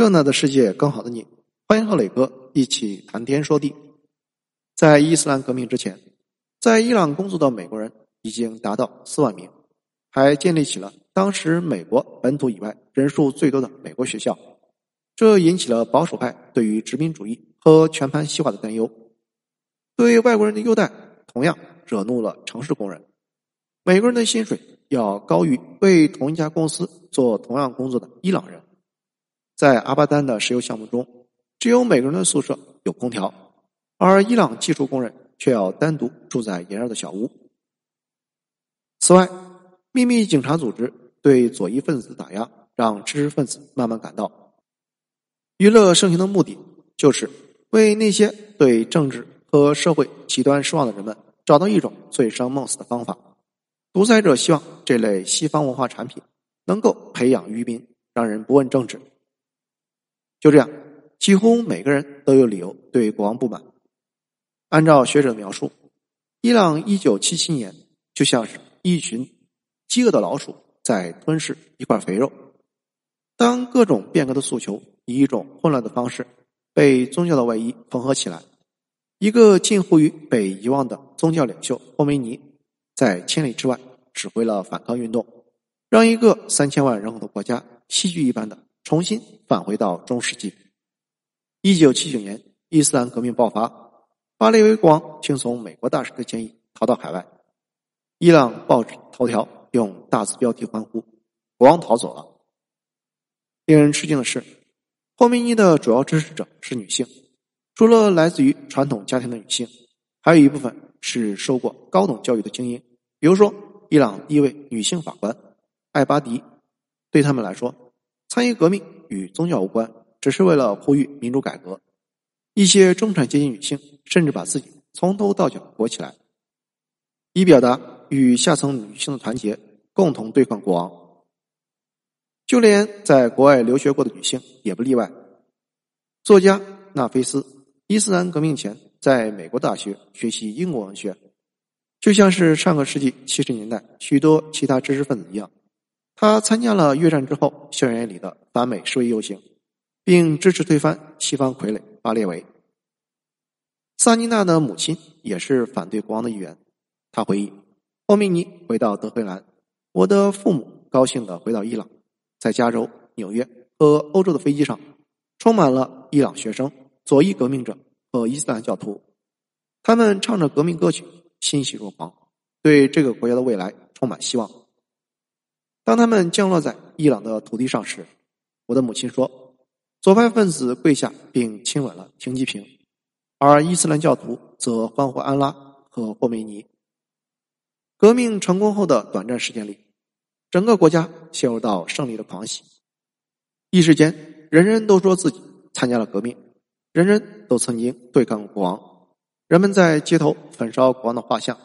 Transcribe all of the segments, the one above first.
更大的世界，更好的你。欢迎和磊哥一起谈天说地。在伊斯兰革命之前，在伊朗工作的美国人已经达到四万名，还建立起了当时美国本土以外人数最多的美国学校。这引起了保守派对于殖民主义和全盘西化的担忧。对外国人的优待，同样惹怒了城市工人。美国人的薪水要高于为同一家公司做同样工作的伊朗人。在阿巴丹的石油项目中，只有每个人的宿舍有空调，而伊朗技术工人却要单独住在炎热的小屋。此外，秘密警察组织对左翼分子打压，让知识分子慢慢感到，娱乐盛行的目的就是为那些对政治和社会极端失望的人们找到一种醉生梦死的方法。独裁者希望这类西方文化产品能够培养愚民，让人不问政治。就这样，几乎每个人都有理由对国王不满。按照学者的描述，伊朗一九七七年就像是一群饥饿的老鼠在吞噬一块肥肉。当各种变革的诉求以一种混乱的方式被宗教的外衣缝合起来，一个近乎于被遗忘的宗教领袖霍梅尼在千里之外指挥了反抗运动，让一个三千万人口的国家戏剧一般的。重新返回到中世纪。一九七九年，伊斯兰革命爆发，巴列维国王听从美国大使的建议逃到海外。伊朗报纸头条用大字标题欢呼：“国王逃走了。”令人吃惊的是，霍梅尼的主要支持者是女性，除了来自于传统家庭的女性，还有一部分是受过高等教育的精英，比如说伊朗第一位女性法官艾巴迪。对他们来说，参与革命与宗教无关，只是为了呼吁民主改革。一些中产阶级女性甚至把自己从头到脚裹起来，以表达与下层女性的团结，共同对抗国王。就连在国外留学过的女性也不例外。作家纳菲斯，伊斯兰革命前在美国大学学习英国文学，就像是上个世纪七十年代许多其他知识分子一样。他参加了越战之后校园里的反美示威游行，并支持推翻西方傀儡巴列维。萨尼娜的母亲也是反对国王的一员。他回忆，霍梅尼回到德黑兰，我的父母高兴地回到伊朗，在加州、纽约和欧洲的飞机上，充满了伊朗学生、左翼革命者和伊斯兰教徒。他们唱着革命歌曲，欣喜若狂，对这个国家的未来充满希望。当他们降落在伊朗的土地上时，我的母亲说：“左派分子跪下并亲吻了停机坪，而伊斯兰教徒则欢呼安拉和霍梅尼。”革命成功后的短暂时间里，整个国家陷入到胜利的狂喜，一时间，人人都说自己参加了革命，人人都曾经对抗国王，人们在街头焚烧国王的画像，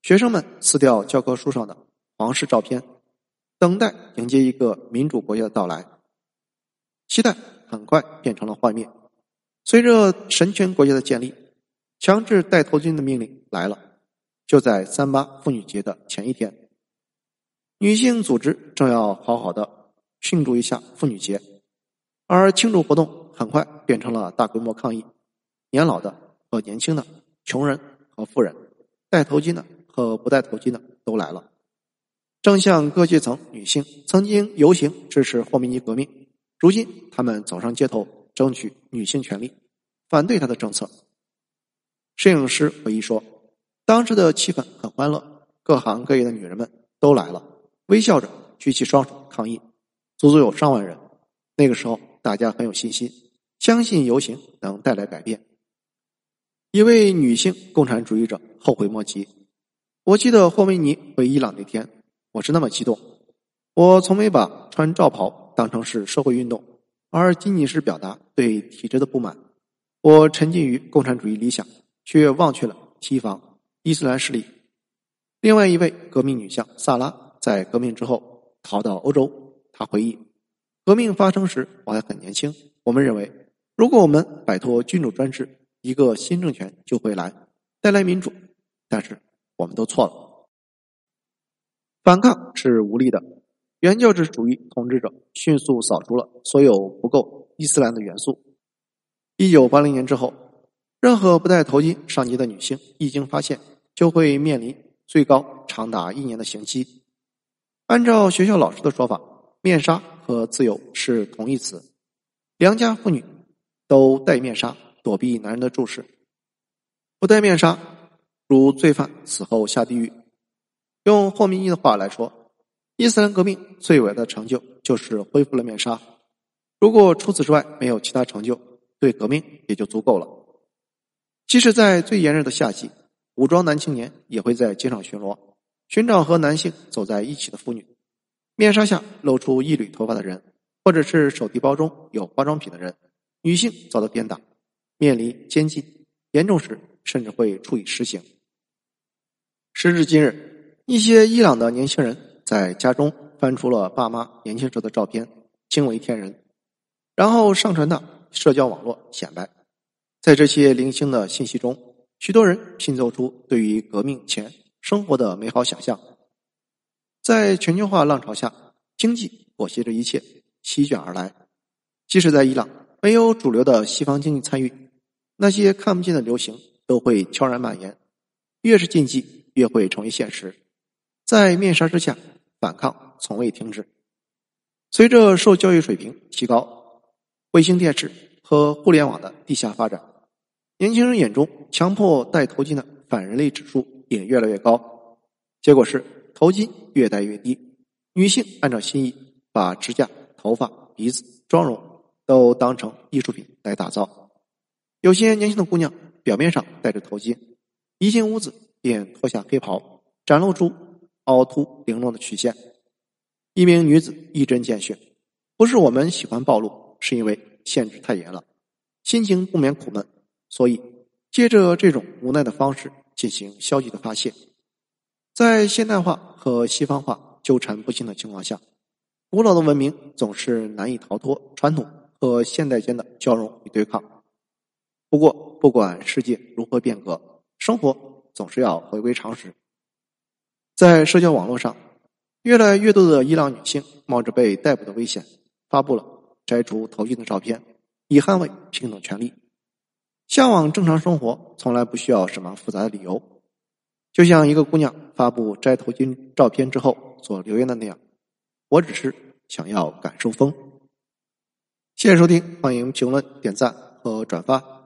学生们撕掉教科书上的皇室照片。等待迎接一个民主国家的到来，期待很快变成了幻灭。随着神权国家的建立，强制戴头巾的命令来了。就在三八妇女节的前一天，女性组织正要好好的庆祝一下妇女节，而庆祝活动很快变成了大规模抗议。年老的和年轻的，穷人和富人，戴头巾的和不戴头巾的都来了。正像各阶层女性曾经游行支持霍梅尼革命，如今他们走上街头争取女性权利，反对他的政策。摄影师回忆说：“当时的气氛很欢乐，各行各业的女人们都来了，微笑着举起双手抗议，足足有上万人。那个时候，大家很有信心，相信游行能带来改变。”一位女性共产主义者后悔莫及：“我记得霍梅尼回伊朗那天。”我是那么激动，我从没把穿罩袍当成是社会运动，而仅仅是表达对体制的不满。我沉浸于共产主义理想，却忘却了提防伊斯兰势力。另外一位革命女将萨拉在革命之后逃到欧洲。她回忆，革命发生时我还很年轻。我们认为，如果我们摆脱君主专制，一个新政权就会来，带来民主。但是我们都错了。反抗是无力的，原教旨主义统治者迅速扫除了所有不够伊斯兰的元素。一九八零年之后，任何不戴头巾上街的女性，一经发现就会面临最高长达一年的刑期。按照学校老师的说法，面纱和自由是同义词。良家妇女都戴面纱，躲避男人的注视。不戴面纱，如罪犯死后下地狱。用霍明义的话来说，伊斯兰革命最伟大的成就就是恢复了面纱。如果除此之外没有其他成就，对革命也就足够了。即使在最炎热的夏季，武装男青年也会在街上巡逻。寻找和男性走在一起的妇女，面纱下露出一缕头发的人，或者是手提包中有化妆品的人，女性遭到鞭打，面临监禁，严重时甚至会处以实刑。时至今日，一些伊朗的年轻人在家中翻出了爸妈年轻时的照片，惊为天人，然后上传到社交网络显摆。在这些零星的信息中，许多人拼凑出对于革命前。生活的美好想象，在全球化浪潮下，经济裹挟着一切席卷而来。即使在伊朗，没有主流的西方经济参与，那些看不见的流行都会悄然蔓延。越是禁忌，越会成为现实。在面纱之下，反抗从未停止。随着受教育水平提高，卫星电视和互联网的地下发展，年轻人眼中强迫戴头巾的反人类指数。也越来越高，结果是头巾越戴越低。女性按照心意把指甲、头发、鼻子、妆容都当成艺术品来打造。有些年轻的姑娘表面上戴着头巾，一进屋子便脱下黑袍，展露出凹凸玲珑的曲线。一名女子一针见血：“不是我们喜欢暴露，是因为限制太严了，心情不免苦闷，所以借着这种无奈的方式。”进行消极的发泄，在现代化和西方化纠缠不清的情况下，古老的文明总是难以逃脱传统和现代间的交融与对抗。不过，不管世界如何变革，生活总是要回归常识。在社交网络上，越来越多的伊朗女性冒着被逮捕的危险，发布了摘除头巾的照片，以捍卫平等权利。向往正常生活，从来不需要什么复杂的理由。就像一个姑娘发布摘头巾照片之后所留言的那样：“我只是想要感受风。”谢谢收听，欢迎评论、点赞和转发。